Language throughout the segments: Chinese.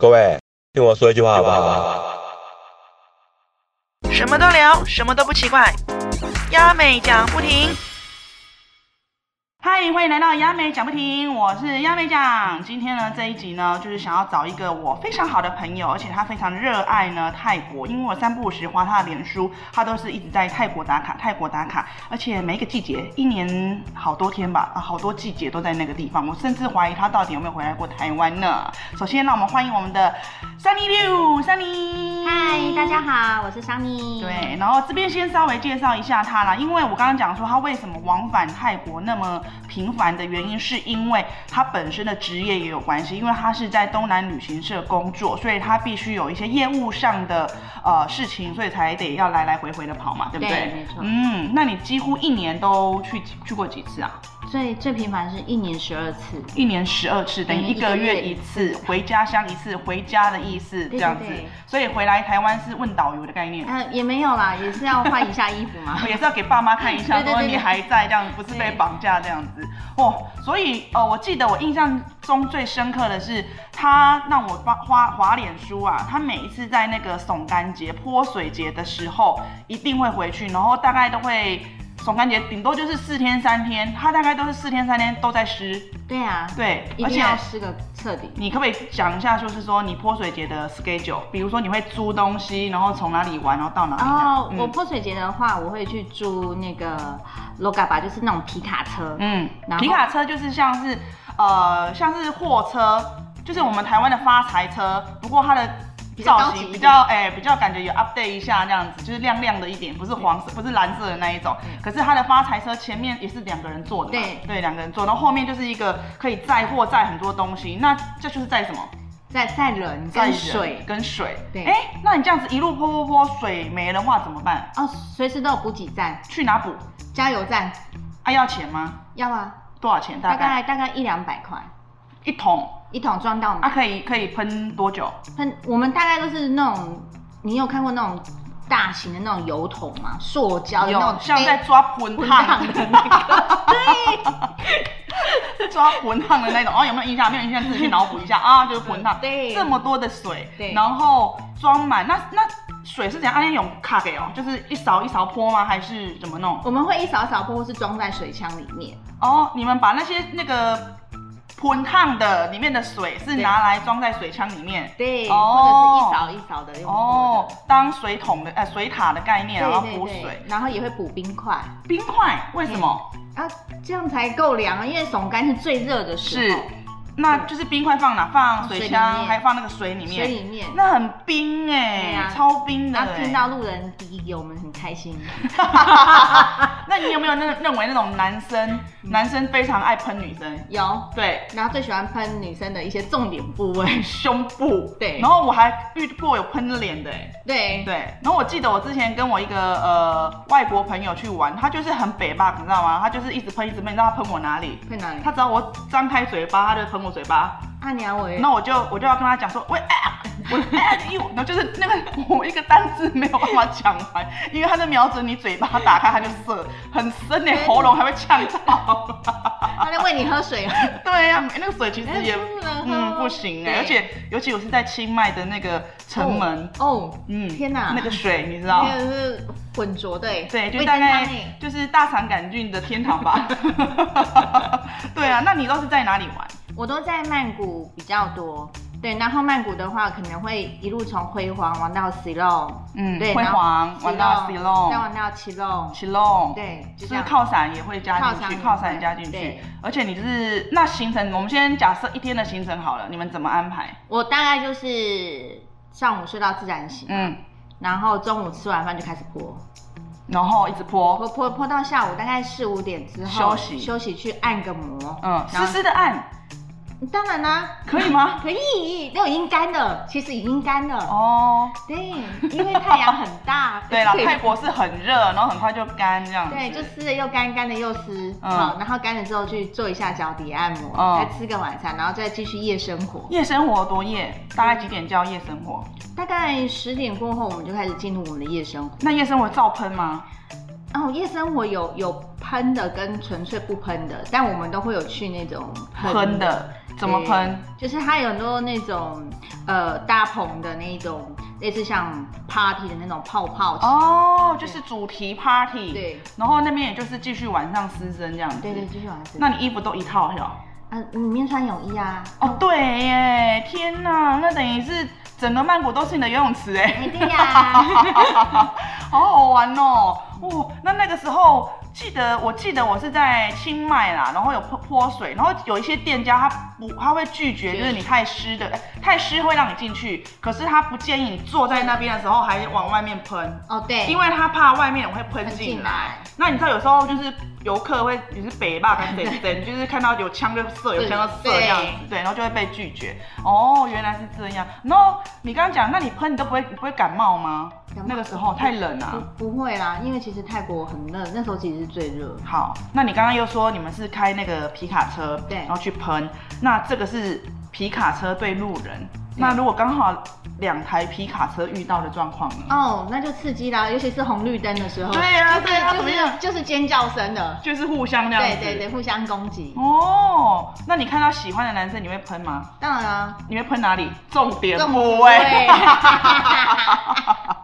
各位，听我说一句话好不好？什么都聊，什么都不奇怪，亚美讲不停。嗨，欢迎来到亚美讲不停，我是亚美讲。今天呢，这一集呢，就是想要找一个我非常好的朋友，而且他非常热爱呢泰国，因为我三不五时划他的脸书，他都是一直在泰国打卡，泰国打卡，而且每一个季节，一年好多天吧，啊，好多季节都在那个地方。我甚至怀疑他到底有没有回来过台湾呢？首先，让我们欢迎我们的 Sunny Liu，Sunny。嗨，大家好，我是桑尼。对，然后这边先稍微介绍一下他啦，因为我刚刚讲说他为什么往返泰国那么频繁的原因，是因为他本身的职业也有关系，因为他是在东南旅行社工作，所以他必须有一些业务上的呃事情，所以才得要来来回回的跑嘛，对不对？对没错嗯，那你几乎一年都去去过几次啊？最最频繁是一年十二次。一年十二次，等于嗯一个月一次，回家乡一次，回家的意思这样子。所以回来台湾是问导游的概念。呃，也没有啦，也是要换一下衣服嘛。也是要给爸妈看一下，说你还在这样，不是被绑架这样子哦。所以呃，我记得我印象中最深刻的是，他让我发花滑脸书啊，他每一次在那个耸干节、泼水节的时候，一定会回去，然后大概都会。耸干节顶多就是四天三天，它大概都是四天三天都在湿，对啊，对，一定而且要湿个彻底。你可不可以讲一下，就是说你泼水节的 schedule，比如说你会租东西，然后从哪里玩，然后到哪里？哦，我泼水节的话，我会去租那个 Loga 吧，就是那种皮卡车。嗯，皮卡车就是像是呃像是货车，就是我们台湾的发财车，不过它的造型比较哎、比较感觉有 update 一下这样子，就是亮亮的一点，不是黄色，不是蓝色的那一种。可是它的发财车前面也是两个人坐的嘛，对对，两个人坐，然后后面就是一个可以载货载很多东西，那这就是载什么？在在人载人跟水跟水。对哎、那你这样子一路泼泼泼，水没的话怎么办？哦，随时都有补给站、去哪补？加油站，啊，要钱吗？要啊，多少钱？大概大概一两百块一桶一桶装到啊，满。可以可以喷多久？喷，我们大概都是那种，你有看过那种大型的那种油桶吗？塑胶的那种像在抓盆滚烫烫的那个，对，抓盆烫的那种。哦，有没有印象？没有印象，自己去脑补一下啊，就是盆烫。对这么多的水，对然后装满，那那水是怎样？阿莲用卡给哦，就是一勺一勺泼吗？还是怎么弄？我们会一勺一勺泼，或是装在水枪里面。哦，你们把那些那个盆烫的里面的水是拿来装在水枪里面，对，哦或者是一勺一勺的用泼哦。，当水桶的呃水塔的概念，然后补水，然后也会补冰块，冰块为什么？啊，这样才够凉啊！因为耸干是最热的时是，，那就是冰块放哪？放水水枪，里面还放那个水里面。水里面。那很冰哎、超冰的、然后听欸。到路人滴滴，我们很开心。那你有没有那认为那种男生，男生非常爱喷女生？有，对，然后最喜欢喷女生的一些重点部位。胸部。对然后我还遇过有喷脸的哎、对，对，然后我记得我之前跟我一个呃外国朋友去玩，他就是很北吧，你知道吗？他就是一直喷一直喷，你知道他喷我哪里？喷哪里？他只要我张开嘴巴，他就喷我嘴巴。啊，你要我那我就我就要跟他讲说，喂，我哎呀，呦，然后就是那个我一个单字没有办法讲完，因为他在瞄准你嘴巴打开，他就射很深的喉咙还会呛到。他在喂你喝水啊。对呀、那个水其实也嗯不行哎，对而且尤其我是在清迈的那个城门，哦，嗯，天哪那个水你知道？那个是浑浊的欸，对，就大概就是大肠杆菌的天堂吧。对啊，那你都是在哪里玩？我都在曼谷比较多。对，然后曼谷的话，可能会一路从辉煌玩到 s i l o n 嗯，对，辉煌玩到 Silong，Silong 再玩到七龙，奇隆，对，就就是。靠伞也会加进去，靠伞也靠伞会加进去，而且你就是那行程，我们先假设一天的行程好了，你们怎么安排？我大概就是上午睡到自然醒，嗯，然后中午吃完饭就开始播，然后一直泼，播播播到下午大概四五点之后休息休息去按个摩，嗯，然后湿湿的按，当然啦、可以吗？可以，都已经干了，其实已经干了。哦，对，因为太阳很大。对泰国是很热，然后很快就干这样子。对，就湿了又干，干了又湿。嗯好，然后干了之后去做一下脚底按摩，嗯再吃个晚餐，然后再继续夜生活。夜生活多夜，大概几点叫夜生活？大概十点过后，我们就开始进入我们的夜生活。那夜生活照喷吗？哦，夜生活有有喷的跟纯粹不喷的，但我们都会有去那种喷的。怎么喷？就是它有很多那种呃搭棚的那种，类似像 party 的那种泡泡。哦，就是主题 party。对。然后那边也就是继续晚上私生这样子。对对，继续晚上。那你衣服都一套是吧？嗯，里面穿泳衣啊。哦，对耶，天哪，那等于是整个曼谷都是你的游泳池哎。对呀。好好玩哦。哦，那那个时候。记得我记得我是在清迈啦，然后有泼泼水，然后有一些店家他不他会拒绝，就是你太湿的，太湿会让你进去，可是他不建议你坐在那边的时候还往外面喷哦，对，因为他怕外面会喷进来。那你知道有时候就是游客会你是北霸跟北登，就是看到有枪就射，有枪就射这样子，对，然后就会被拒绝。哦，原来是这样。然后你刚刚讲，那你喷你都不会不会感冒吗？那个时候太冷啊，不会啦，因为其实泰国很热，那时候其实是最热。好，那你刚刚又说你们是开那个皮卡车，对，然后去喷，那这个是皮卡车对路人。那如果刚好两台皮卡车遇到的状况呢？哦，那就刺激啦，尤其是红绿灯的时候。对啊，对啊，怎么样？就是尖叫声的，就是互相那样。对对对，互相攻击。哦，那你看到喜欢的男生，你会喷吗？当然啊。你会喷哪里？重点部位。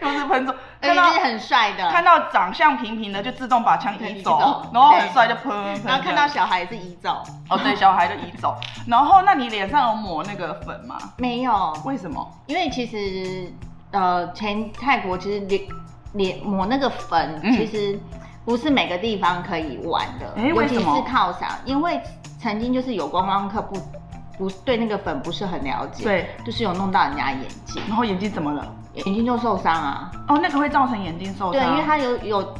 又是喷中，看到很帅的，看到长相平平的就自动把枪移走，然后很帅就喷喷。然后看到小孩是移走，哦对，小孩就移走。然后那你脸上有抹那个粉吗？没有，为什么？因为其实呃，前泰国其实脸脸抹那个粉，其实不是每个地方可以玩的，尤其是靠上，因为曾经就是有观光客不不对那个粉不是很了解，对，就是有弄到人家眼睛，然后眼睛怎么了？眼睛就受伤啊！哦，那个会造成眼睛受伤。对，因为它有有。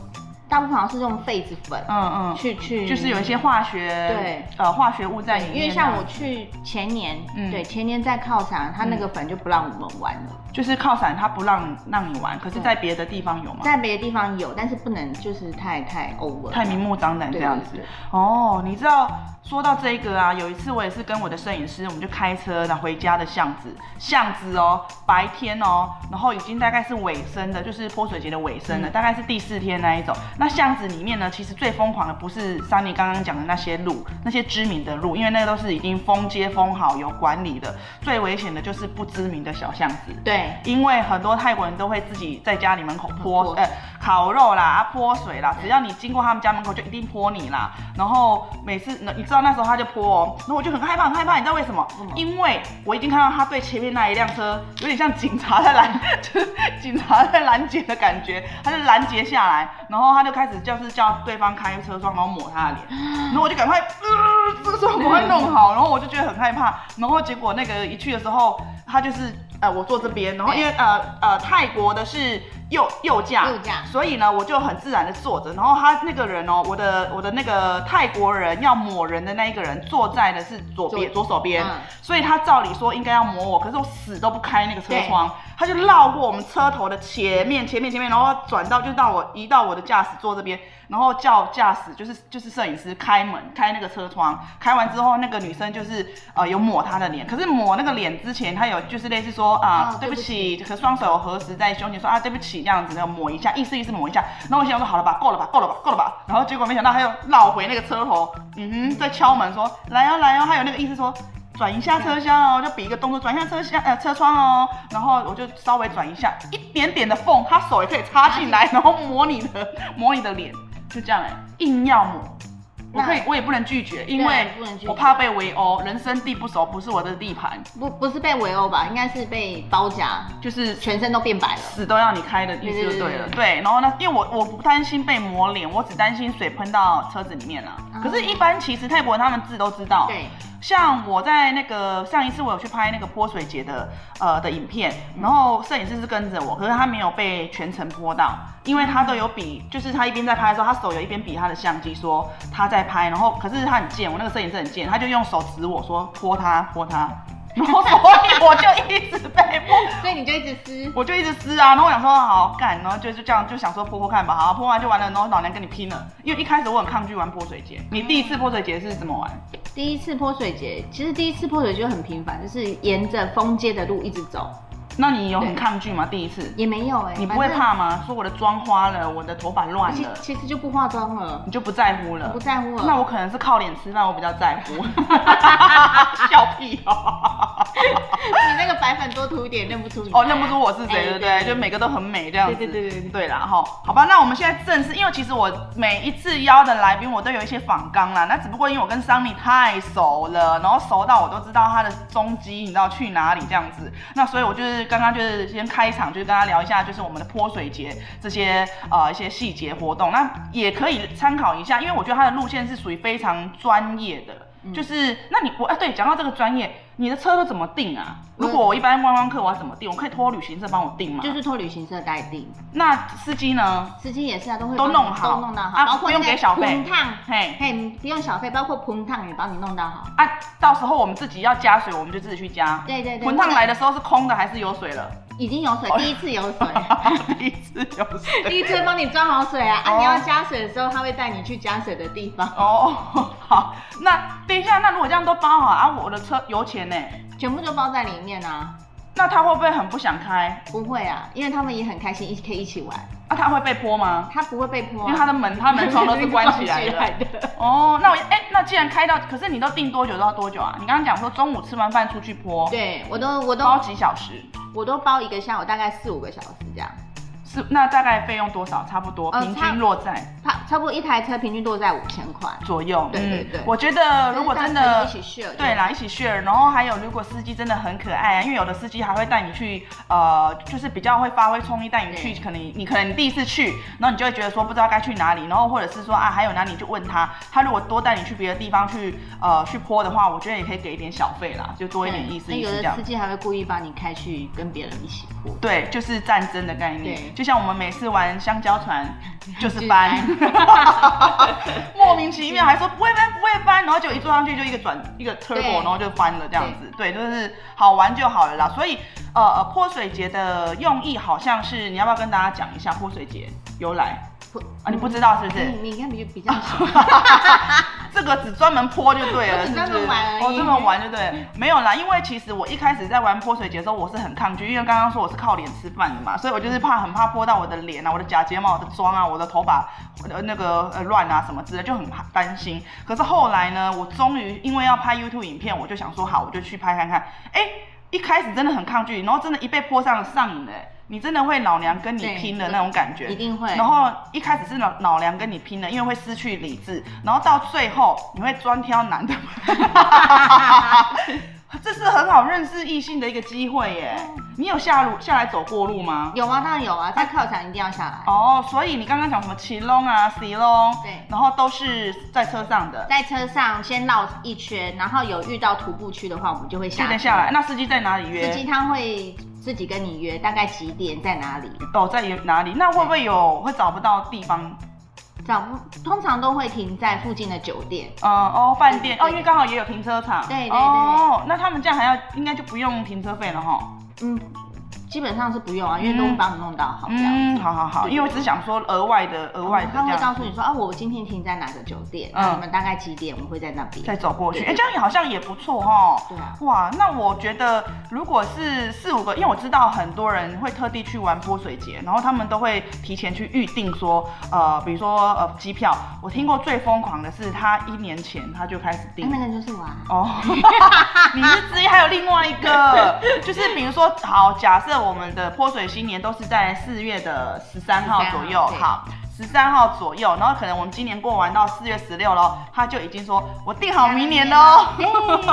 大部分好像是用痱子粉，嗯嗯，去去就是有一些化学对呃化学物在里面。因为像我去前年，嗯，对前年在靠场，他那个粉就不让我们玩了。就是靠伞他不让让你玩，可是在别的地方有吗？在别的地方有，但是不能就是太太 over，太明目张胆这样子。哦，你知道说到这个啊，有一次我也是跟我的摄影师，我们就开车然后回家的巷子，巷子哦，白天哦，然后已经大概是尾声的，就是泼水节的尾声了，大概是第四天那一种。那巷子里面呢，其实最疯狂的不是桑尼刚刚讲的那些路，那些知名的路，因为那个都是已经封街封好有管理的。最危险的就是不知名的小巷子。对，因为很多泰国人都会自己在家里门口泼，呃，烤肉啦，啊泼水啦，只要你经过他们家门口就一定泼你啦。然后每次，你知道那时候他就泼，然后我就很害怕，很害怕，你知道为什么？因为我已经看到他对前面那一辆车有点像警察在拦，就 是警察在拦截的感觉，他就拦截下来，然后他。就开始就是叫对方开车窗，然后抹他的脸，然后我就赶快，呃，这个时候赶快弄好，然后我就觉得很害怕，然后结果那个一去的时候，他就是呃我坐这边，然后因为呃呃泰国的是右右驾，右驾，所以呢我就很自然的坐着，然后他那个人哦，我的我的那个泰国人要抹人的那一个人坐在的是左边左手边，所以他照理说应该要抹我，可是我死都不开那个车窗。他就绕过我们车头的前面，前面，前面，然后转到就到我移到我的驾驶座这边，然后叫驾驶就是就是摄影师开门开那个车窗，开完之后那个女生就是呃有抹他的脸，可是抹那个脸之前，他有就是类似说啊对不起，和双手合十在胸前说啊对不起这样子，那抹一下，意思意思抹一下，然后我想说好了吧，够了吧，够了吧，够了吧，然后结果没想到他又绕回那个车头，嗯哼，在敲门说来哦来哦，还有那个意思说。转一下车厢哦，就比一个动作，转一下车厢，呃，车窗哦，然后我就稍微转一下，一点点的缝，他手也可以插进来，然后摸你的，摸你的脸，就这样哎，硬要抹，我可以，我也不能拒绝，因为我怕被围殴，人生地不熟，不是我的地盘，不不是被围殴吧，应该是被包夹，就是全身都变白了，死都要你开的意思就对了，对，然后呢，因为我我不担心被抹脸，我只担心水喷到车子里面了，可是，一般其实泰国人他们字都知道，对。像我在那个上一次我有去拍那个泼水节的呃的影片，然后摄影师是跟着我，可是他没有被全程泼到，因为他都有比，就是他一边在拍的时候，他手有一边比他的相机说他在拍，然后可是他很贱，我那个摄影师很贱，他就用手指我说泼他泼他。然后所以我就一直被泼，所以你就一直撕，我就一直撕啊。然后我想说好干，然后就就这样就想说泼泼看吧，好泼完就完了。然后老娘跟你拼了，因为一开始我很抗拒玩泼水节。你第一次泼水节是怎么玩？第一次泼水节，其实第一次泼水节就很平凡，就是沿着封街的路一直走。那你有很抗拒吗？第一次也没有哎，你不会怕吗？说我的妆花了，我的头发乱了，其实就不化妆了，你就不在乎了，不在乎了。那我可能是靠脸吃饭，我比较在乎。笑屁哦！你那个白粉多涂一点，认不出你哦，认不出我是谁，对不对？就每个都很美这样子，对对对对对啦哈。好吧，那我们现在正式，因为其实我每一次邀的来宾，我都有一些访纲啦。那只不过因为我跟桑尼太熟了，然后熟到我都知道他的踪迹，你知道去哪里这样子。那所以我就是刚刚就是先开场，就是跟他聊一下，就是我们的泼水节这些呃一些细节活动，那也可以参考一下，因为我觉得他的路线是属于非常专业的。就是，那你我哎，对，讲到这个专业，你的车都怎么定啊？如果我一般观光客，我要怎么定？我可以托旅行社帮我定吗？就是托旅行社代定。那司机呢？司机也是啊，都会都弄好，都弄到好，包括不用给小费，烫嘿，嘿，不用小费，包括盆烫也帮你弄到好。啊，到时候我们自己要加水，我们就自己去加。对对对。盆烫来的时候是空的还是有水了？已经有水，第一次有水，第一次有水，第一次帮你装好水啊！啊，你要加水的时候，他会带你去加水的地方。哦，好，那等一下，那如果这样都包好啊，我的车油钱呢？全部都包在里面啊。那他会不会很不想开？不会啊，因为他们也很开心，一起可以一起玩。啊，他会被泼吗？他不会被泼，因为他的门、他门窗都是关起来的。哦，那我哎，那既然开到，可是你都定多久都要多久啊？你刚刚讲说中午吃完饭出去泼，对我都我都包几小时，我都包一个下午，大概四五个小时这样。是，那大概费用多少？差不多，平均落在差差不多一台车平均落在五千块左右。对对对，我觉得如果真的一起 share，对啦，一起 share，然后还有如果司机真的很可爱啊，因为有的司机还会带你去，呃，就是比较会发挥创意，带你去，可能你可能你第一次去，然后你就会觉得说不知道该去哪里，然后或者是说啊还有哪里就问他，他如果多带你去别的地方去，呃，去坡的话，我觉得也可以给一点小费啦，就多一点意思意思这样。司机还会故意帮你开去跟别人一起坡。对，就是战争的概念，就像我们每次。玩香蕉船就是翻，莫名其妙还说不会翻不会翻，然后就一坐上去就一个转一个 turbo，然后就翻了这样子，对，就是好玩就好了啦。所以呃呃泼水节的用意好像是，你要不要跟大家讲一下泼水节由来？啊，你不知道是不是？你你看比比较 熟，这个只专门泼就对了，是不是？哦，这么玩就对，没有啦，因为其实我一开始在玩泼水节的时候，我是很抗拒，因为刚刚说我是靠脸吃饭的嘛，所以我就是怕很怕泼到我的脸啊、我的假睫毛、我的妆啊、我的头发呃那个呃乱啊什么之类，就很怕担心。可是后来呢，我终于因为要拍 YouTube 影片，我就想说好，我就去拍看看。哎，一开始真的很抗拒，然后真的，一被泼上上瘾了。你真的会老娘跟你拼的那种感觉，一定会。然后一开始是老老娘跟你拼的，因为会失去理智，然后到最后你会专挑男的。这是很好认识异性的一个机会耶！你有下路下来走过路吗？有啊，当然有啊，在靠场一定要下来。哦，所以你刚刚讲什么骑龙啊、骑龙，对，然后都是在车上的。在车上先绕一圈，然后有遇到徒步区的话，我们就会下。下来，那司机在哪里约？司机他会自己跟你约，大概几点在哪里？哦，在哪里？那会不会有会找不到地方？找不，通常都会停在附近的酒店。嗯哦，饭店哦，因为刚好也有停车场。对对对。哦，那他们这样还要，应该就不用停车费了哈。嗯。基本上是不用啊，因为都会帮你弄到好这样子。好好好，因为我只是想说额外的额外的他会告诉你说啊，我今天停在哪个酒店，嗯，你们大概几点我们会在那边再走过去。哎，这样也好像也不错哈。对啊。哇，那我觉得如果是四五个，因为我知道很多人会特地去玩泼水节，然后他们都会提前去预定说，呃，比如说呃机票。我听过最疯狂的是他一年前他就开始订。那个就是我。哦。你是之一，还有另外一个，就是比如说，好，假设我们的泼。水新年都是在四月的十三号左右，好，十三号左右，然后可能我们今年过完到四月十六喽，他就已经说我定好明年喽，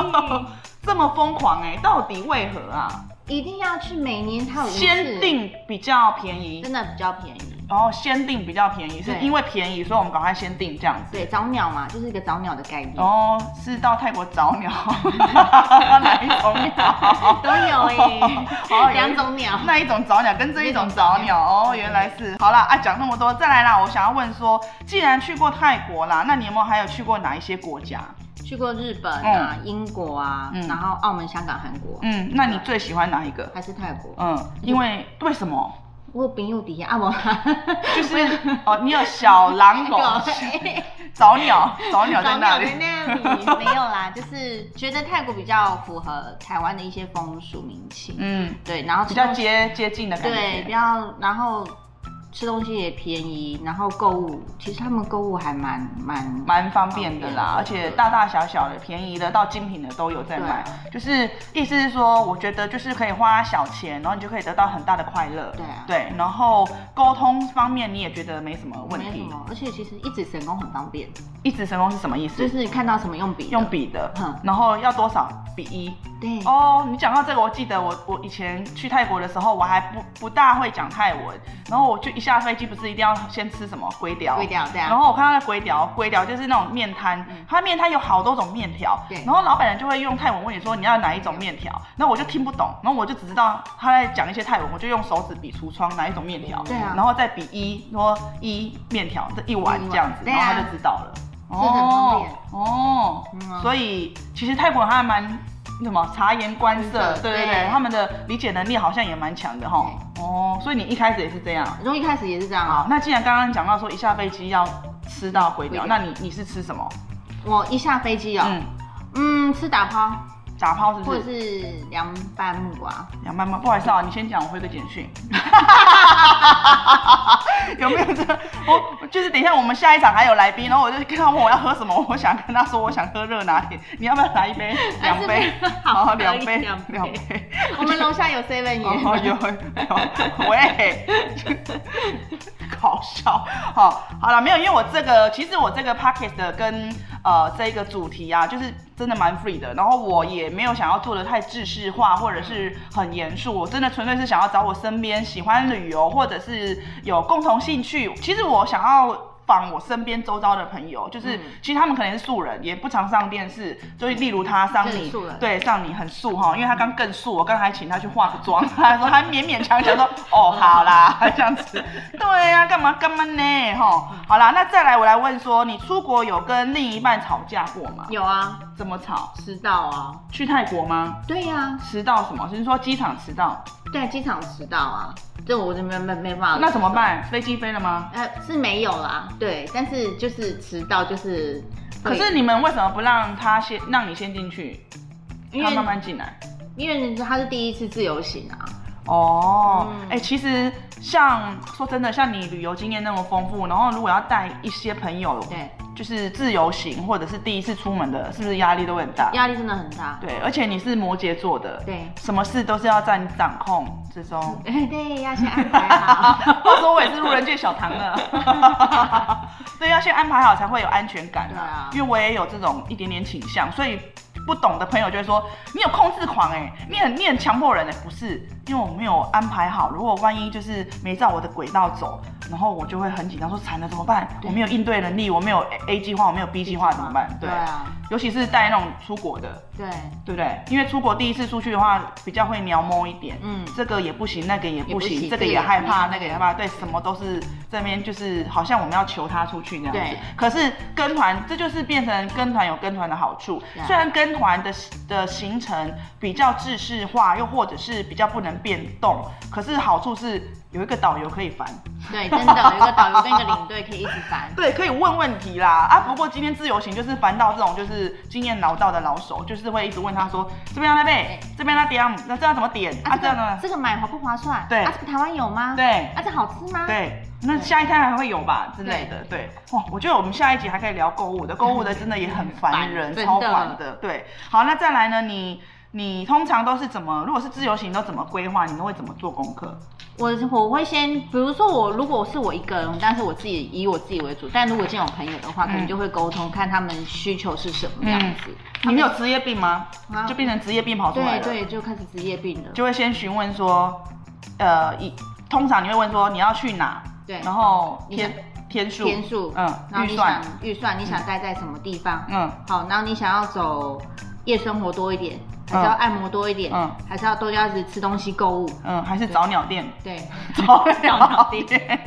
这么疯狂哎，到底为何啊？一定要去每年他有先定比较便宜，真的比较便宜。然后先订比较便宜，是因为便宜，所以我们赶快先订这样子。对，早鸟嘛，就是一个早鸟的概念。哦，是到泰国早鸟，哪一种鸟都有哎，两种鸟，那一种早鸟跟这一种早鸟哦，原来是。好啦啊，讲那么多，再来啦，我想要问说，既然去过泰国啦，那你有没有还有去过哪一些国家？去过日本啊，英国啊，然后澳门、香港、韩国。嗯，那你最喜欢哪一个？还是泰国？嗯，因为为什么？我朋友底下啊，我 就是 哦，你有小狼狗，找 鸟，找鸟在那里。没有啦，就是觉得泰国比较符合台湾的一些风俗民情。嗯，对，然后比较接接近的感觉。对，比较然后。吃东西也便宜，然后购物，其实他们购物还蛮蛮蛮方便的啦，而且大大小小的、便宜的到精品的都有在买。就是意思是说，我觉得就是可以花小钱，然后你就可以得到很大的快乐。对啊对，然后沟通方面你也觉得没什么问题。没什么，而且其实一指神功很方便。一指神功是什么意思？就是看到什么用笔，用笔的。然后要多少？比一。对。哦，你讲到这个，我记得我我以前去泰国的时候，我还不不大会讲泰文，然后我就一。下飞机不是一定要先吃什么龟雕？龟雕对啊。然后我看到那龟雕，龟雕就是那种面摊，它面摊有好多种面条。对。然后老板娘就会用泰文问你说你要哪一种面条，然后我就听不懂，然后我就只知道他在讲一些泰文，我就用手指比橱窗哪一种面条。对啊。然后再比一说一面条这一碗这样子，然后他就知道了。哦。哦。所以其实泰国还蛮。什么察言观色，对对对，他们的理解能力好像也蛮强的哈。哦，所以你一开始也是这样，从一开始也是这样啊。那既然刚刚讲到说一下飞机要吃到回调，那你你是吃什么？我一下飞机哦，嗯，吃打抛。打泡是或者是凉拌木瓜，凉拌木不好意思啊，你先讲，我回个简讯。有没有这？我就是等一下我们下一场还有来宾，然后我就跟他问我要喝什么，我想跟他说我想喝热拿铁，你要不要来一杯？两杯，好，两杯，两杯。我们楼下有 seven 有有有，喂，搞笑，好，好了，没有，因为我这个其实我这个 pocket 的跟呃这个主题啊，就是真的蛮 free 的，然后我也。没有想要做的太制式化，或者是很严肃。我真的纯粹是想要找我身边喜欢旅游，或者是有共同兴趣。其实我想要。访我身边周遭的朋友，就是其实他们可能是素人，也不常上电视。就例如他上你，对上你很素哈，因为他刚更素，我刚还请他去化个妆，他说还勉勉强强说 哦好啦 这样子。对呀，干嘛干嘛呢哈？好啦，那再来我来问说，你出国有跟另一半吵架过吗？有啊，怎么吵？迟到啊？去泰国吗？对呀，迟到什么？就是说机场迟到？对，机场迟到啊。这我就没没没办法。那怎么办？飞机飞了吗？呃，是没有啦。对，但是就是迟到就是。可是你们为什么不让他先让你先进去？因他慢慢进来。因为他是第一次自由行啊。哦。哎，其实像说真的，像你旅游经验那么丰富，然后如果要带一些朋友。对。就是自由行或者是第一次出门的，是不是压力都会很大？压力真的很大。对，而且你是摩羯座的，对，什么事都是要在你掌控之中。对，要先安排好。我说我也是路人界小唐了。对，要先安排好才会有安全感。对啊，因为我也有这种一点点倾向，所以。不懂的朋友就会说你有控制狂哎，你很你很强迫人哎，不是，因为我没有安排好，如果万一就是没照我的轨道走，然后我就会很紧张，说惨了怎么办？我没有应对能力，我没有 A 计划，我没有 B 计划怎么办？对啊，尤其是带那种出国的，对。对不对？因为出国第一次出去的话，比较会瞄摸一点，嗯，这个也不行，那个也不行，这个也害怕，那个也害怕，对，什么都是这边就是好像我们要求他出去那样子。可是跟团这就是变成跟团有跟团的好处，虽然跟团的的行程比较制式化，又或者是比较不能变动，可是好处是有一个导游可以烦。对，真的有一个导游跟一个领队可以一直烦。对，可以问问题啦。啊，不过今天自由行就是烦到这种就是经验老道的老手，就是会一直问他说这边那边，这边那点，那这样怎么点？啊，这样呢？这个买划不划算？对。啊，台湾有吗？对。啊，这好吃吗？对。那下一天还会有吧之类的。对。哇，我觉得我们下一集还可以聊购物的，购物的真的也很烦人，超烦的。对。好，那再来呢？你你通常都是怎么？如果是自由行都怎么规划？你都会怎么做功课？我我会先，比如说我如果是我一个人，但是我自己以我自己为主。但如果见有朋友的话，可能就会沟通，看他们需求是什么样子。你们有职业病吗？就变成职业病跑出来了。对对，就开始职业病了。就会先询问说，呃，一通常你会问说你要去哪？对。然后天天数天数，嗯，预算预算，你想待在什么地方？嗯。好，然后你想要走夜生活多一点。还是要按摩多一点？嗯，还是要多加子吃东西购物？嗯，还是找鸟店？对，找鸟店。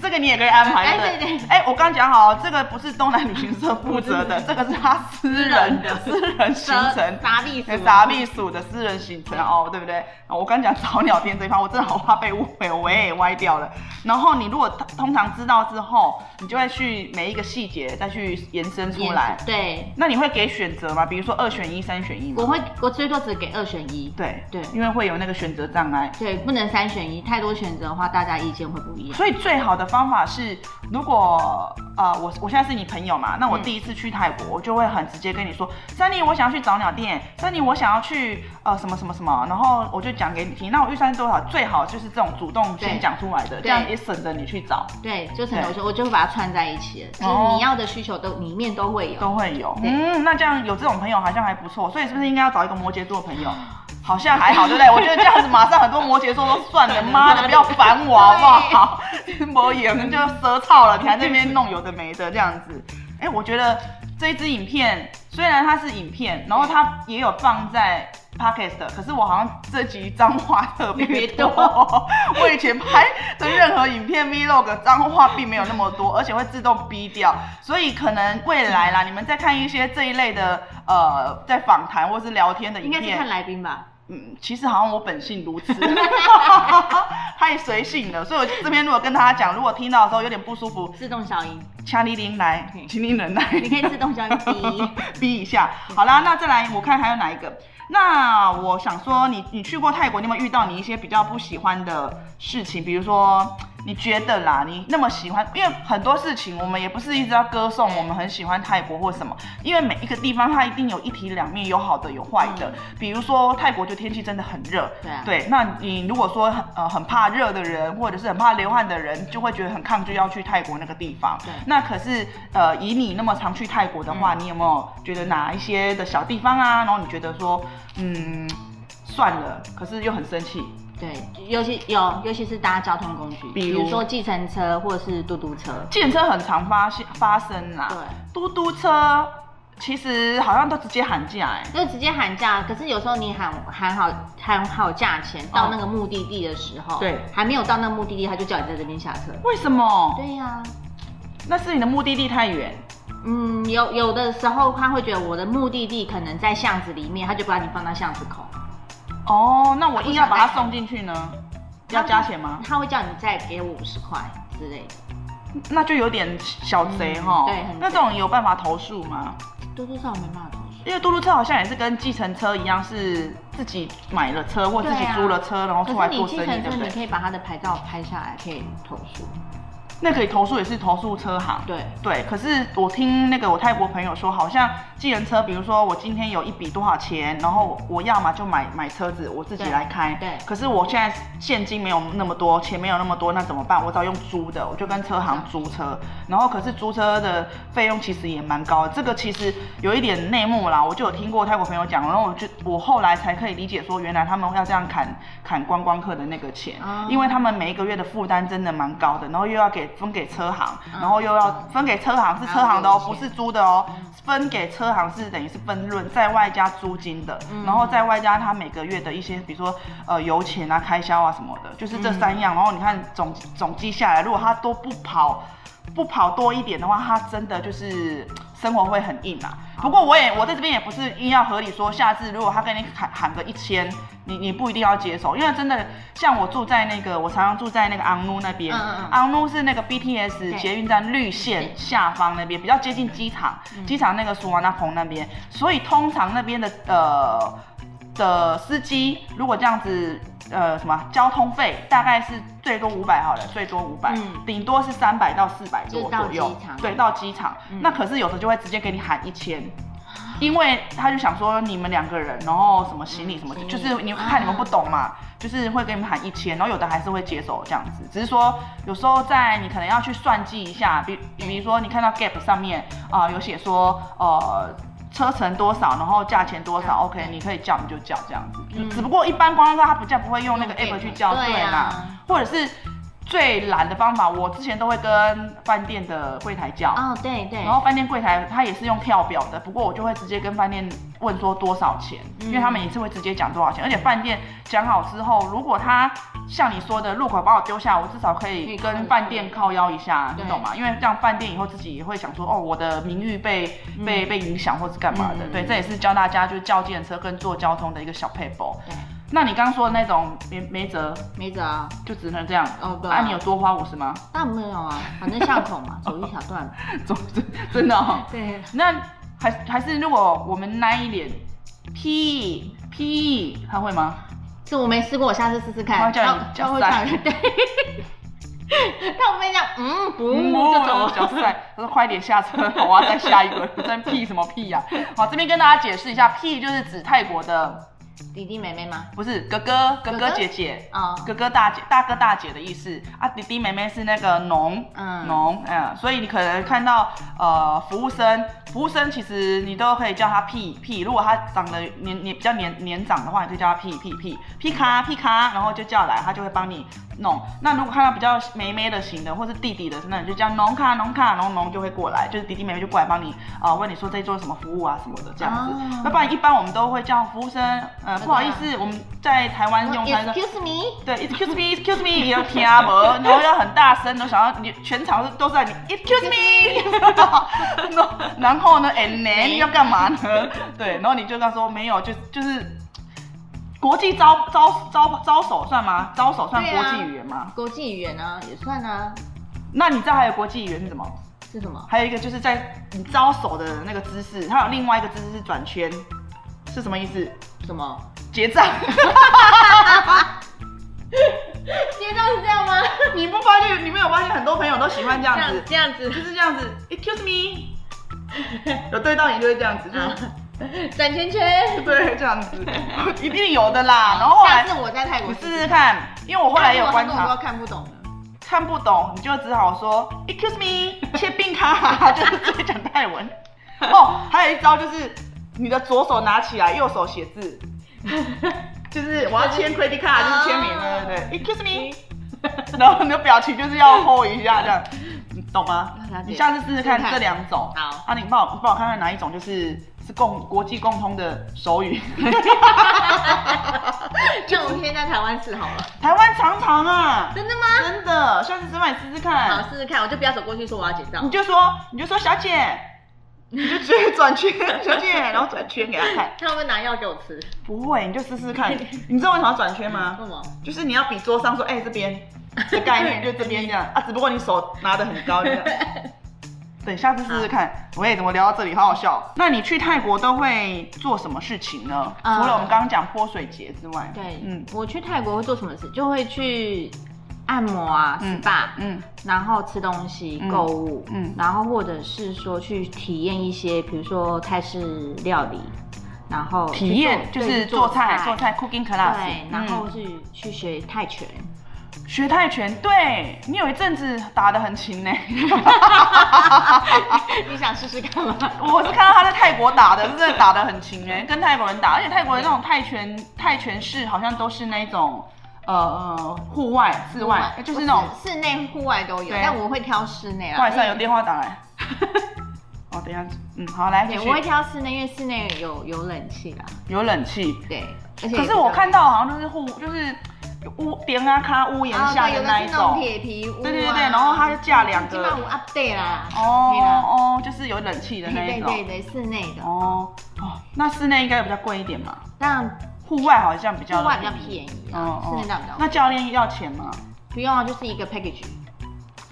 这个你也可以安排。哎对对。哎，我刚讲好，这个不是东南旅行社负责的，这个是他私人的私人行程，杂秘书杂秘书的私人行程哦，对不对？我刚讲找鸟店这一方，我真的好怕被误会，我也歪掉了。然后你如果通常知道之后，你就会去每一个细节再去延伸出来。对。那你会给选择吗？比如说二选一、三选一吗？我会，我最多只给二选一。对对，因为会有那个选择障碍。对，不能三选一，太多选择的话，大家意见会不一样。所以最好的方法是，如果呃我我现在是你朋友嘛，那我第一次去泰国，我就会很直接跟你说，三妮，我想要去找鸟店，三妮，我想要去呃什么什么什么，然后我就讲给你听。那我预算是多少？最好就是这种主动先讲出来的，这样也省得你去找。对，就省得我就我就会把它串在一起了，就是你要的需求都里面都会有，都会有。嗯，那这样有这种朋友好像还不错，所以是不是应该要找一个摩羯座的朋友？好像还好，对不对？我觉得这样子马上很多摩羯座都算了，妈的，不要烦我好不好？摩眼 就舌操了，你还那边弄有的没的这样子。哎，我觉得这一支影片虽然它是影片，然后它也有放在 podcast，可是我好像这集脏话特别多。我以前拍的任何影片 vlog 脏话并没有那么多，而且会自动逼掉，所以可能未来啦，你们在看一些这一类的呃，在访谈或是聊天的影片，应该是看来宾吧。嗯，其实好像我本性如此，太随性了，所以我这边如果跟大家讲，如果听到的时候有点不舒服，自动消音，掐你铃来，请你忍耐，你可以自动消音逼 逼一下。好啦，那再来，我看还有哪一个？那我想说，你你去过泰国，你有没有遇到你一些比较不喜欢的事情？比如说。你觉得啦，你那么喜欢，因为很多事情我们也不是一直要歌颂，我们很喜欢泰国或什么，因为每一个地方它一定有一体两面，有好的有坏的。比如说泰国就天气真的很热，对啊，对，那你如果说很呃很怕热的人，或者是很怕流汗的人，就会觉得很抗拒要去泰国那个地方。对，那可是呃以你那么常去泰国的话，你有没有觉得哪一些的小地方啊？然后你觉得说嗯算了，可是又很生气。对，尤其有，尤其是搭交通工具，比如说计程车或者是嘟嘟车。计程车很常发现发生啦。对，嘟嘟车其实好像都直接喊价，哎，就直接喊价。可是有时候你喊喊好喊好价钱，到那个目的地的时候，对，还没有到那个目的地，他就叫你在这边下车。为什么？对呀，那是你的目的地太远。嗯，有有的时候他会觉得我的目的地可能在巷子里面，他就把你放到巷子口。哦，那我硬要把它送进去呢，要加钱吗？他会叫你再给我五十块之类的，那就有点小贼哈。对，那这种有办法投诉吗？嘟嘟车我没办法投诉，因为嘟嘟车好像也是跟计程车一样，是自己买了车或自己租了车，然后出来做生意，对不对？你可以把他的牌照拍下来，可以投诉。那可以投诉，也是投诉车行。对对，可是我听那个我泰国朋友说，好像计程车，比如说我今天有一笔多少钱，然后我要嘛就买买车子，我自己来开。对。可是我现在现金没有那么多，钱没有那么多，那怎么办？我只好用租的，我就跟车行租车。然后可是租车的费用其实也蛮高的，这个其实有一点内幕啦，我就有听过泰国朋友讲，然后我就我后来才可以理解说，原来他们要这样砍砍观光客的那个钱，因为他们每一个月的负担真的蛮高的，然后又要给。分给车行，然后又要分给车行，是车行的哦，不是租的哦。分给车行是等于是分润，在外加租金的，然后在外加他每个月的一些，比如说呃油钱啊、开销啊什么的，就是这三样。然后你看总总计下来，如果他都不跑。不跑多一点的话，他真的就是生活会很硬啊。不过我也我在这边也不是硬要合理说，下次如果他跟你喊喊个一千，你你不一定要接受，因为真的像我住在那个我常常住在那个昂努那边，昂努是那个 BTS 捷运站绿线下方那边，比较接近机场，机场那个苏瓦纳蓬那边，所以通常那边的呃。的司机如果这样子，呃，什么交通费大概是最多五百好了，最多五百，顶多是三百到四百多左右。对，到机场。那可是有时候就会直接给你喊一千，因为他就想说你们两个人，然后什么行李什么，就是你看你们不懂嘛，就是会给你们喊一千，然后有的还是会接手这样子。只是说有时候在你可能要去算计一下，比比如说你看到 Gap 上面啊有写说，呃。车程多少，然后价钱多少？OK，你可以叫你就叫这样子。只不过一般观光客他不叫不会用那个 app 去叫，对嘛。或者是最懒的方法，我之前都会跟饭店的柜台叫。哦，对对。然后饭店柜台他也是用票表的，不过我就会直接跟饭店问说多少钱，因为他们也是会直接讲多少钱。而且饭店讲好之后，如果他像你说的入口把我丢下，我至少可以跟饭店靠腰一下，你懂吗？因为这样饭店以后自己也会想说，哦，我的名誉被被被影响或是干嘛的。对，这也是教大家就是叫电车跟坐交通的一个小 paper。对。那你刚刚说的那种没没辙，没辙啊，就只能这样。哦，对啊。你有多花五十吗？那没有啊，反正巷口嘛，走一小段。走，真的。对。那还还是如果我们那一点 P P，他会吗？这我没试过，我下次试试看。他叫你脚塞。对。他会这样，嗯，不，就走脚塞。他说快点下车，我要再下一个。真屁什么屁呀？好，这边跟大家解释一下，P 就是指泰国的。弟弟妹妹吗？不是，哥哥哥哥姐姐啊，哥哥大姐大哥大姐的意思啊。弟弟妹妹是那个农，嗯，农，嗯，所以你可能看到呃服务生，服务生其实你都可以叫他 P P。如果他长得年年比较年年长的话，你就叫他 P P P P 卡 P 卡，然后就叫来，他就会帮你弄。那如果看到比较妹妹的型的，或是弟弟的，那你就叫农卡农卡，然后农就会过来，就是弟弟妹妹就过来帮你啊，问你说这做什么服务啊什么的这样子。那不然一般我们都会叫服务生。呃，不好意思，我们在台湾用餐的。Excuse me。对，Excuse me，Excuse me，也要听不，然后要很大声，都想要你全场都是在你 Excuse me。然后呢，And then 要干嘛呢？对，然后你就跟他说没有，就就是国际招招招招手算吗？招手算国际语言吗？国际语言啊，也算啊。那你知道还有国际语言是什么？是什么？还有一个就是在你招手的那个姿势，它有另外一个姿势是转圈。是什么意思？什么结账？结账是这样吗？你不发现？你没有发现很多朋友都喜欢这样子？这样子就是这样子。Excuse me，有对到你就会这样子，就是 转圈圈。对，这样子一定有的啦。然后后来下次我在泰国试试看，因为我后来有观察，看不懂的，看不懂你就只好说 Excuse me，切病卡，就是直接讲泰文。哦，还有一招就是。你的左手拿起来，右手写字，就是我要签 credit card，就是签名，对对对，excuse me，然后你的表情就是要 hold 一下这样，你懂吗？你下次试试看这两种，好，啊，你帮我帮我看看哪一种就是是共国际共通的手语。就我们先在台湾试好了，台湾常常啊，真的吗？真的，下次吃饭试试看，好试试看，我就不要走过去说我要结账，你就说你就说小姐。你就直接转圈，小姐，然后转圈给他看。他会不会拿药给我吃？不会，你就试试看。你知道为什么要转圈吗？为什么？就是你要比桌上说，哎，这边的概念就这边这样 啊。只不过你手拿得很高。等下次试试看。喂，怎么聊到这里？好好笑。那你去泰国都会做什么事情呢？除了我们刚刚讲泼水节之外，对，嗯，我去泰国会做什么事？就会去。按摩啊，SPA，嗯，然后吃东西、购物，嗯，然后或者是说去体验一些，比如说泰式料理，然后体验就是做菜，做菜 cooking class，对，然后是去学泰拳，学泰拳，对你有一阵子打的很勤呢，你想试试看吗？我是看到他在泰国打的，真的打的很勤哎，跟泰国人打，而且泰国的那种泰拳泰拳式好像都是那种。呃呃，户外、室外，就是那种室内、户外都有，但我会挑室内啊。外上，有电话打来。哦，等下，嗯，好，来，我会挑室内，因为室内有有冷气啦。有冷气，对。可是我看到好像都是户，就是屋顶啊，卡屋檐下的那一种铁皮屋。对对对，然后它就架两个。基本上 update 啦。哦哦，就是有冷气的那一种。对对对，室内的。哦哦，那室内应该比较贵一点嘛？但。户外好像比较户外比较便宜，嗯嗯，是那比较。那教练要钱吗？不用啊，就是一个 package。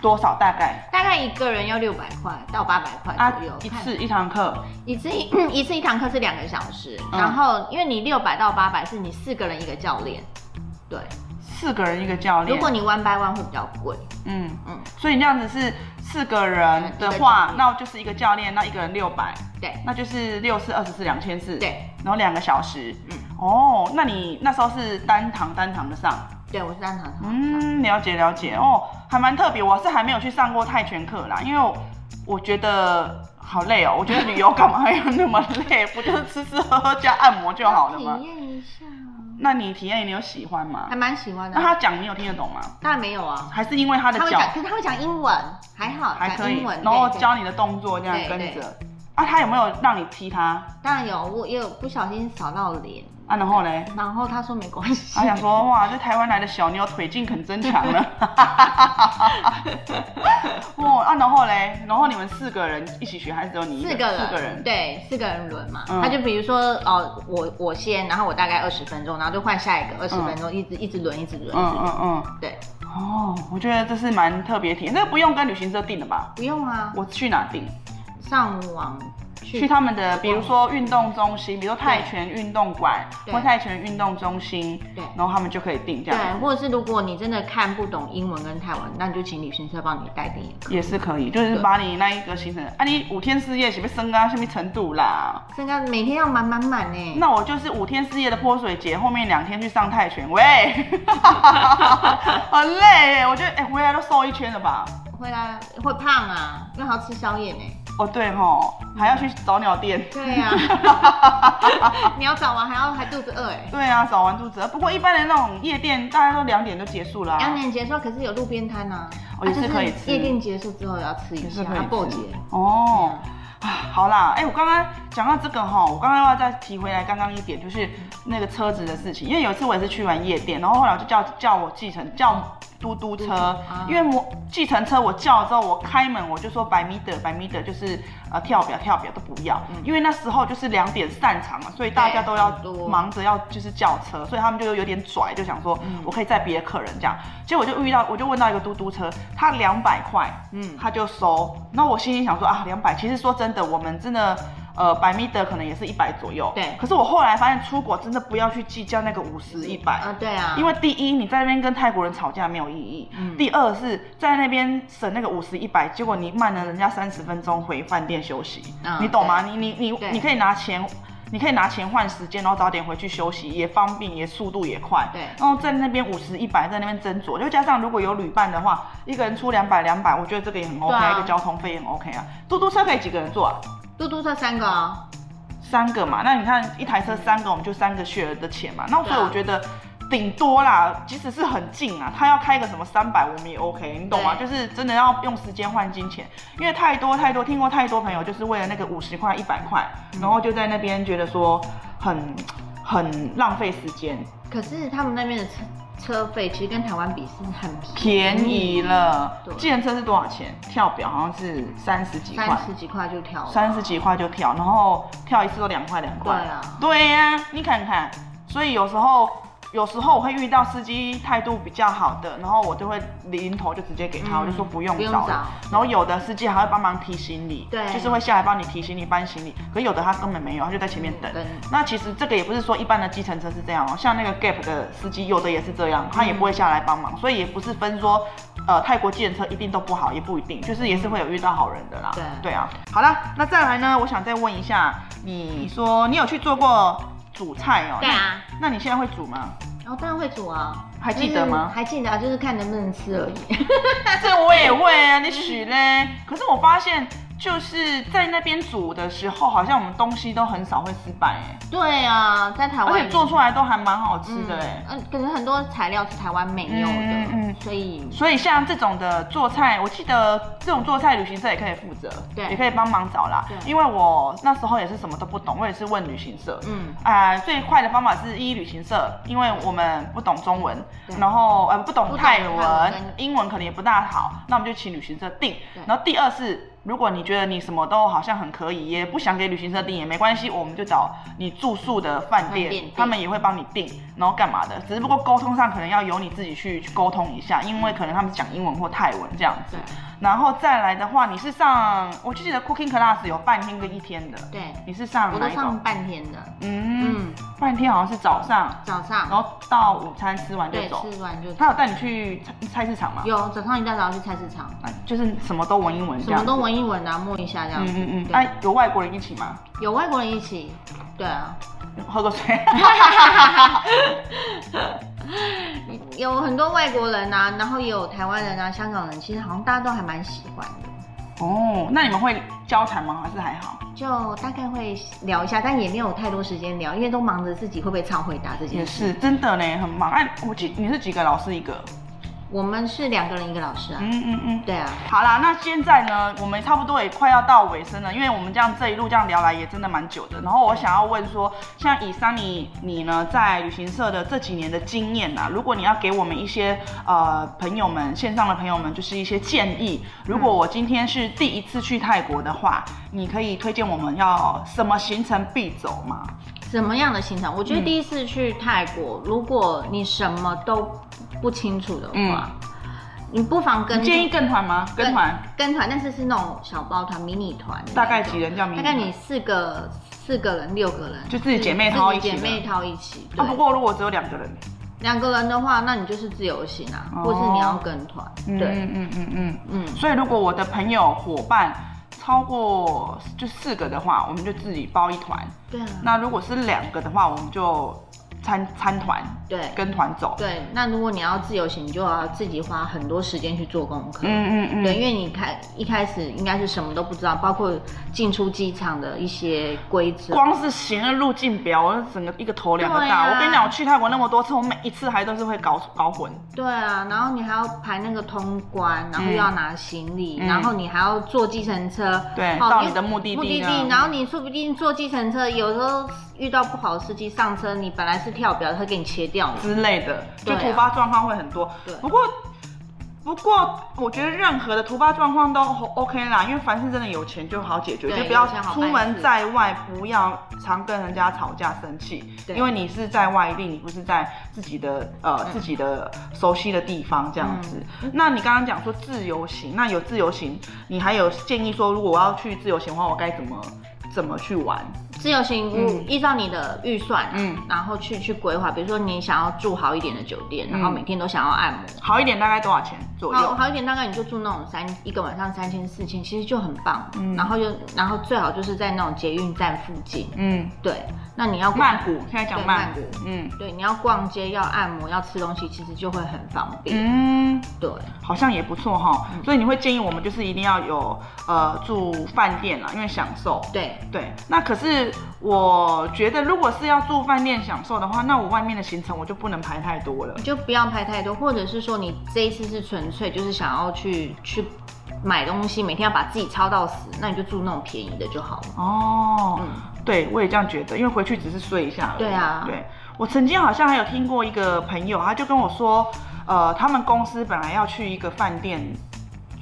多少大概？大概一个人要六百块到八百块左右。一次一堂课？一次一 一次一堂课是两个小时，然后因为你六百到八百是你四个人一个教练，对。四个人一个教练，如果你 one by one 会比较贵。嗯嗯，所以你这样子是四个人的话，那就是一个教练，那一个人六百，对，那就是六四二十四两千四，对，然后两个小时，嗯，哦，那你那时候是单堂单堂的上？对，我是单堂。嗯，了解了解，哦，还蛮特别，我是还没有去上过泰拳课啦，因为我觉得好累哦，我觉得旅游干嘛要那么累？不就是吃吃喝喝加按摩就好了吗？体验一下。那你体验你有喜欢吗？还蛮喜欢的。那他讲你有听得懂吗？当然没有啊。还是因为他的脚？可是他会讲英文，还好，还可以。然后教你的动作这样跟着。啊，他有没有让你踢他？当然有，我也有不小心扫到脸。啊，然后呢？然后他说没关系。他想说，哇，这台湾来的小妞腿劲可真强了。哇，啊，然后嘞，然后你们四个人一起学，还是只有你？四个人，四个人，对，四个人轮嘛。他就比如说，哦，我我先，然后我大概二十分钟，然后就换下一个二十分钟，一直一直轮，一直轮，嗯嗯嗯，对。哦，我觉得这是蛮特别体验，那个不用跟旅行社订的吧？不用啊，我去哪订？上网。去他们的，比如说运动中心，比如说泰拳运动馆或泰拳运动中心，对，然后他们就可以订这样。对，或者是如果你真的看不懂英文跟泰文，那你就请旅行社帮你代订也可以。也是可以，就是把你那一个行程，啊，你五天四夜是不是升到什么程度啦？升高每天要满满满呢。那我就是五天四夜的泼水节，后面两天去上泰拳，喂，很累，我觉得哎，回来都瘦一圈了吧？回来会胖啊，因为还要吃宵夜呢。哦，对吼，还要去找鸟店。对呀，你要找完还要还肚子饿哎。对啊，找完肚子饿。不过一般的那种夜店，大家都两点就结束了。两点结束，可是有路边摊呐，也是可以吃。夜店结束之后要吃一下，过节。哦，好啦，哎，我刚刚讲到这个哈，我刚刚要再提回来刚刚一点，就是那个车子的事情。因为有一次我也是去完夜店，然后后来我就叫叫我继承叫。嘟嘟车，因为我计程车我叫了之后，我开门我就说百米的百米的，就是呃跳表跳表都不要，因为那时候就是两点散场嘛，所以大家都要忙着要就是叫车，所以他们就有点拽，就想说我可以载别的客人这样，结果我就遇到我就问到一个嘟嘟车，他两百块，嗯，他就收，那我心里想说啊两百，其实说真的，我们真的。呃，百米的可能也是一百左右。对。可是我后来发现，出国真的不要去计较那个五十一百。啊，对啊。因为第一，你在那边跟泰国人吵架没有意义。嗯。第二是在那边省那个五十一百，结果你慢了人家三十分钟回饭店休息。你懂吗？你你你你可以拿钱，你可以拿钱换时间，然后早点回去休息，也方便，也速度也快。对。然后在那边五十一百，在那边斟酌，就加上如果有旅伴的话，一个人出两百两百，我觉得这个也很 OK，一个交通费也很 OK 啊。嘟嘟车可以几个人坐啊？嘟嘟车三个啊。三个嘛，那你看一台车三个，我们就三个血的钱嘛。那所以我觉得顶多啦，即使是很近啊，他要开个什么三百，我们也 OK，你懂吗？就是真的要用时间换金钱，因为太多太多，听过太多朋友就是为了那个五十块、一百块，然后就在那边觉得说很很浪费时间。可是他们那边的车。费其实跟台湾比是很便宜了。对，计程车是多少钱？跳表好像是三十几块，三十几块就跳，三十几块就跳，然后跳一次都两块两块。对啊，对呀，你看看，所以有时候。有时候我会遇到司机态度比较好的，然后我就会零头就直接给他，我就说不用找。然后有的司机还会帮忙提行李，对，就是会下来帮你提行李、搬行李。可有的他根本没有，他就在前面等。那其实这个也不是说一般的计程车是这样哦，像那个 Gap 的司机，有的也是这样，他也不会下来帮忙。所以也不是分说，呃，泰国计程车一定都不好，也不一定，就是也是会有遇到好人的啦。对，对啊。好了，那再来呢，我想再问一下，你说你有去做过？煮菜哦，对啊，那你现在会煮吗？哦，当然会煮啊，还记得吗？还记得啊，就是看能不能吃而已。这我也会啊，你许嘞？可是我发现。就是在那边煮的时候，好像我们东西都很少会失败哎。对啊，在台湾，而且做出来都还蛮好吃的哎。嗯，可是很多材料是台湾没有的，嗯，所以所以像这种的做菜，我记得这种做菜旅行社也可以负责，对，也可以帮忙找啦。因为我那时候也是什么都不懂，我也是问旅行社，嗯，啊，最快的方法是一旅行社，因为我们不懂中文，然后呃不懂泰文，英文可能也不大好，那我们就请旅行社订。然后第二是。如果你觉得你什么都好像很可以，也不想给旅行社订也没关系，我们就找你住宿的饭店，他们也会帮你订，然后干嘛的？只是不过沟通上可能要由你自己去沟通一下，因为可能他们讲英文或泰文这样子。然后再来的话，你是上，我就记得 Cooking Class 有半天跟一天的。对，你是上哪一种？半天的。嗯，半天好像是早上。早上。然后到午餐吃完就走。吃完就走。他有带你去菜市场吗？有，早上一大早去菜市场。就是什么都闻一闻，什么都闻一闻啊，摸一下这样。嗯嗯嗯。哎，有外国人一起吗？有外国人一起。对啊。喝个水。有很多外国人啊，然后也有台湾人啊，香港人，其实好像大家都还蛮喜欢的。哦，那你们会交谈吗？还是还好？就大概会聊一下，但也没有太多时间聊，因为都忙着自己会不会超回答这件事。也是真的呢，很忙。哎，我记你是几个老师一个？我们是两个人一个老师啊。嗯嗯嗯，对啊。好啦，那现在呢，我们差不多也快要到尾声了，因为我们这样这一路这样聊来也真的蛮久的。然后我想要问说，像以桑尼你呢，在旅行社的这几年的经验呐，如果你要给我们一些呃朋友们线上的朋友们，就是一些建议，如果我今天是第一次去泰国的话，你可以推荐我们要什么行程必走吗？什么样的行程？我觉得第一次去泰国，如果你什么都不清楚的话，你不妨跟建议跟团吗？跟团，跟团，但是是那种小包团、迷你团。大概几人叫迷你？大概你四个、四个人、六个人，就自己姐妹套一起。姐妹套一起。啊，不过如果只有两个人，两个人的话，那你就是自由行啊，或是你要跟团。对，嗯嗯嗯嗯嗯。所以如果我的朋友伙伴。超过就四个的话，我们就自己包一团。对啊。那如果是两个的话，我们就。参参团，对，跟团走，对。那如果你要自由行，你就要自己花很多时间去做功课，嗯嗯嗯，对，因为你开一开始应该是什么都不知道，包括进出机场的一些规则，光是行的路径表，我整个一个头两个大。我跟你讲，我去泰国那么多次，我每一次还都是会搞搞混。对啊，然后你还要排那个通关，然后又要拿行李，然后你还要坐计程车，对，到你的目的地，目的地，然后你说不定坐计程车，有时候。遇到不好的司机上车，你本来是跳表，他会给你切掉之类的，就突发状况会很多。对，不过不过我觉得任何的突发状况都 OK 啦，因为凡事真的有钱就好解决，就不要出门在外，不要常跟人家吵架生气，因为你是在外地，你不是在自己的呃自己的熟悉的地方这样子。那你刚刚讲说自由行，那有自由行，你还有建议说，如果我要去自由行的话，我该怎么怎么去玩？自由行，嗯，依照你的预算，嗯，然后去去规划。比如说你想要住好一点的酒店，然后每天都想要按摩，好一点大概多少钱左右？好，好一点大概你就住那种三一个晚上三千四千，其实就很棒。嗯，然后就然后最好就是在那种捷运站附近。嗯，对。那你要曼谷，现在讲曼谷，嗯，对，你要逛街要按摩要吃东西，其实就会很方便。嗯，对，好像也不错哈。所以你会建议我们就是一定要有呃住饭店啦，因为享受。对对，那可是。我觉得，如果是要住饭店享受的话，那我外面的行程我就不能排太多了，就不要排太多，或者是说你这一次是纯粹就是想要去去买东西，每天要把自己操到死，那你就住那种便宜的就好了。哦，嗯，对，我也这样觉得，因为回去只是睡一下。对啊，对我曾经好像还有听过一个朋友，他就跟我说，呃，他们公司本来要去一个饭店。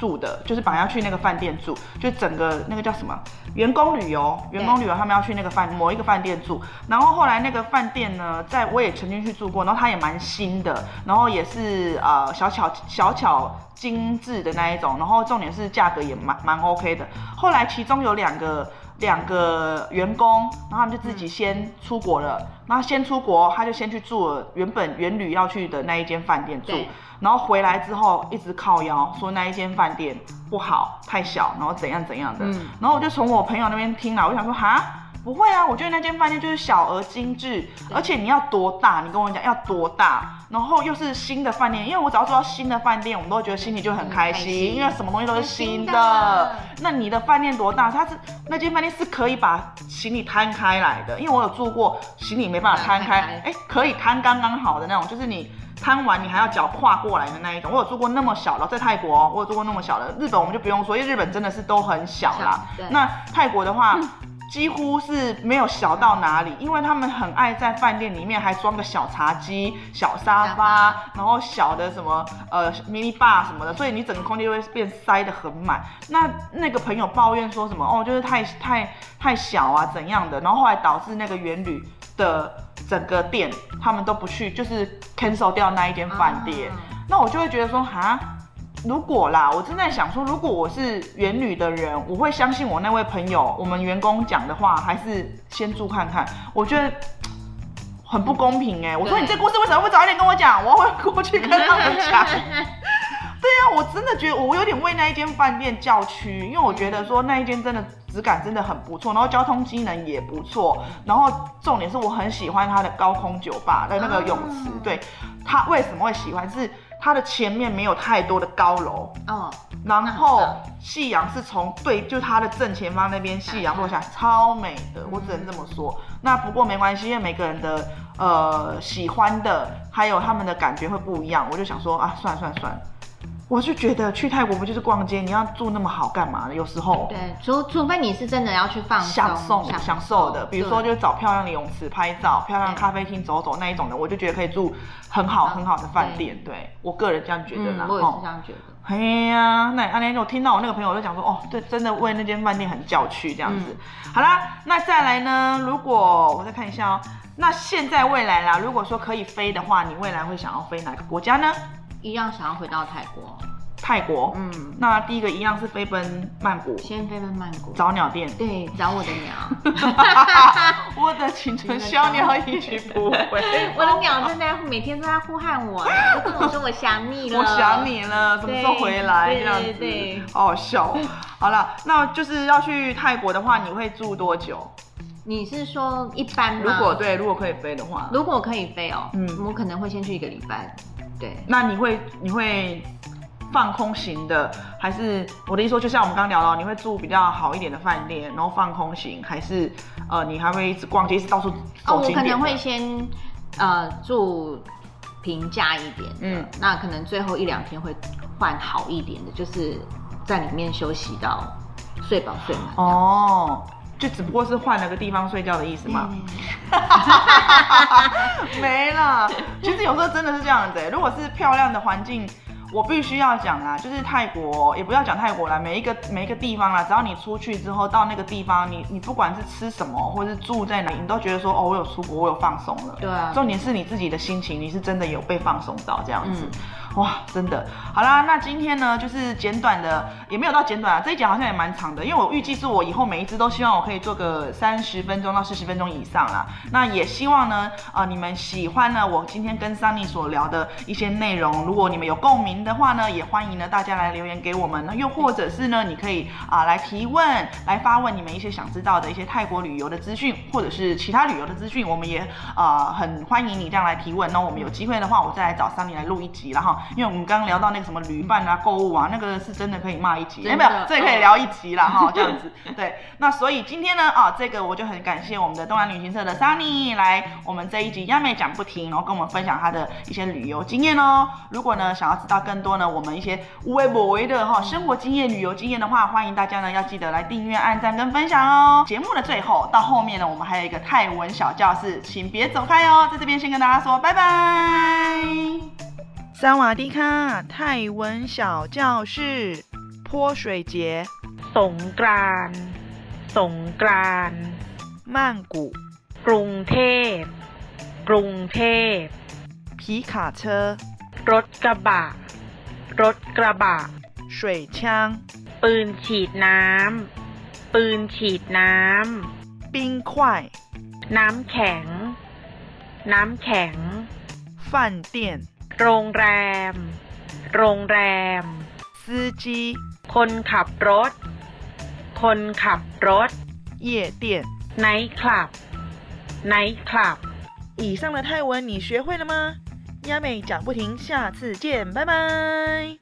住的就是本来要去那个饭店住，就整个那个叫什么员工旅游，员工旅游他们要去那个饭某一个饭店住，然后后来那个饭店呢，在我也曾经去住过，然后它也蛮新的，然后也是呃小巧小巧精致的那一种，然后重点是价格也蛮蛮 OK 的。后来其中有两个两个员工，然后他们就自己先出国了，然后先出国，他就先去住了原本原旅要去的那一间饭店住。然后回来之后一直靠腰说那一间饭店不好，太小，然后怎样怎样的。嗯，然后我就从我朋友那边听了，我想说哈，不会啊，我觉得那间饭店就是小而精致，而且你要多大？你跟我讲要多大？然后又是新的饭店，因为我只要住到新的饭店，我们都会觉得心里就很开心，因为什么东西都是新的。那你的饭店多大？它是那间饭店是可以把行李摊开来的，因为我有住过，行李没办法摊开，哎，可以摊刚刚好的那种，就是你。摊完你还要脚跨过来的那一种，我有做过那么小的，在泰国我有做过那么小的。日本我们就不用说，因为日本真的是都很小啦。那泰国的话，几乎是没有小到哪里，因为他们很爱在饭店里面还装个小茶几、小沙发，然后小的什么呃 mini bar 什么的，所以你整个空间就会变塞得很满。那那个朋友抱怨说什么哦，就是太太太小啊怎样的，然后后来导致那个原旅的。整个店他们都不去，就是 cancel 掉那一间饭店。那我就会觉得说，哈，如果啦，我正在想说，如果我是元旅的人，我会相信我那位朋友，我们员工讲的话，还是先住看看？我觉得很不公平哎。我说你这故事为什么不早一点跟我讲？我会过去跟他们讲。对呀，我真的觉得我有点为那一间饭店叫屈，因为我觉得说那一间真的。质感真的很不错，然后交通机能也不错，然后重点是我很喜欢它的高空酒吧的那个泳池。对，他为什么会喜欢？是它的前面没有太多的高楼，嗯，然后夕阳是从对，就是它的正前方那边夕阳落下，超美的，我只能这么说。那不过没关系，因为每个人的呃喜欢的还有他们的感觉会不一样，我就想说啊，算了算了算了。我就觉得去泰国不就是逛街？你要住那么好干嘛呢？有时候对，除除非你是真的要去放享受享受的，比如说就找漂亮的泳池拍照、漂亮咖啡厅走走那一种的，我就觉得可以住很好很好的饭店。对我个人这样觉得啦，我也是这样觉得。哎呀，那阿年，我听到我那个朋友就讲说，哦，对，真的为那间饭店很叫屈这样子。好啦，那再来呢？如果我再看一下哦，那现在未来啦，如果说可以飞的话，你未来会想要飞哪个国家呢？一样想要回到泰国，泰国，嗯，那第一个一样是飞奔曼谷，先飞奔曼谷。找鸟店，对，找我的鸟，我的青春小鸟一去不回，我的鸟正在每天都在呼喊我，跟我说我想你了，我想你了，什么时候回来这样子，好好笑。好了，那就是要去泰国的话，你会住多久？你是说一般吗？如果对，如果可以飞的话，如果可以飞哦，嗯，我可能会先去一个礼拜。对，那你会你会放空型的，还是我的意思说，就像我们刚刚聊到，你会住比较好一点的饭店，然后放空型，还是呃，你还会一直逛街，一直到处哦，我可能会先呃住平价一点，嗯，那可能最后一两天会换好一点的，就是在里面休息到睡饱睡满哦。就只不过是换了个地方睡觉的意思嘛，没了。其实有时候真的是这样子，如果是漂亮的环境，我必须要讲啊，就是泰国，也不要讲泰国啦，每一个每一个地方啦，只要你出去之后到那个地方，你你不管是吃什么或者是住在哪，你都觉得说哦，我有出国，我有放松了。对啊。重点是你自己的心情，你是真的有被放松到这样子。哇，真的好啦，那今天呢，就是简短的，也没有到简短啊，这一讲好像也蛮长的，因为我预计是我以后每一支都希望我可以做个三十分钟到四十分钟以上啦。那也希望呢，呃，你们喜欢呢我今天跟 Sunny 所聊的一些内容，如果你们有共鸣的话呢，也欢迎呢大家来留言给我们，那又或者是呢，你可以啊来提问，来发问你们一些想知道的一些泰国旅游的资讯，或者是其他旅游的资讯，我们也啊很欢迎你这样来提问。那我们有机会的话，我再来找 Sunny 来录一集了哈。因为我们刚刚聊到那个什么旅伴啊、购物啊，那个是真的可以骂一集，没有，这也可以聊一集啦哈，这样子。对，那所以今天呢，啊，这个我就很感谢我们的东南旅行社的 Sunny 来我们这一集亚美讲不停，然后跟我们分享他的一些旅游经验哦。如果呢想要知道更多呢，我们一些无微不微的哈生活经验、旅游经验的话，欢迎大家呢要记得来订阅、按赞跟分享哦。节目的最后到后面呢，我们还有一个泰文小教室，请别走开哦，在这边先跟大家说拜拜。 萨瓦迪卡泰文小教室泼水节สงกรานต์สงกรานต์曼谷กรุงเทพกรุงเทพ皮卡车รถกระบะรถกระบะ水枪ปืนฉีดน้ำปืนฉีดน้ำ冰块น้ำแข็ง น้ำแข็ง饭店 โรงแรม โรงแรม司机คนขับรถ คนขับรถ夜店ไนท์คลับไนท์คลับ以上的泰文你学会了吗？亚美讲不停，下次见，拜拜。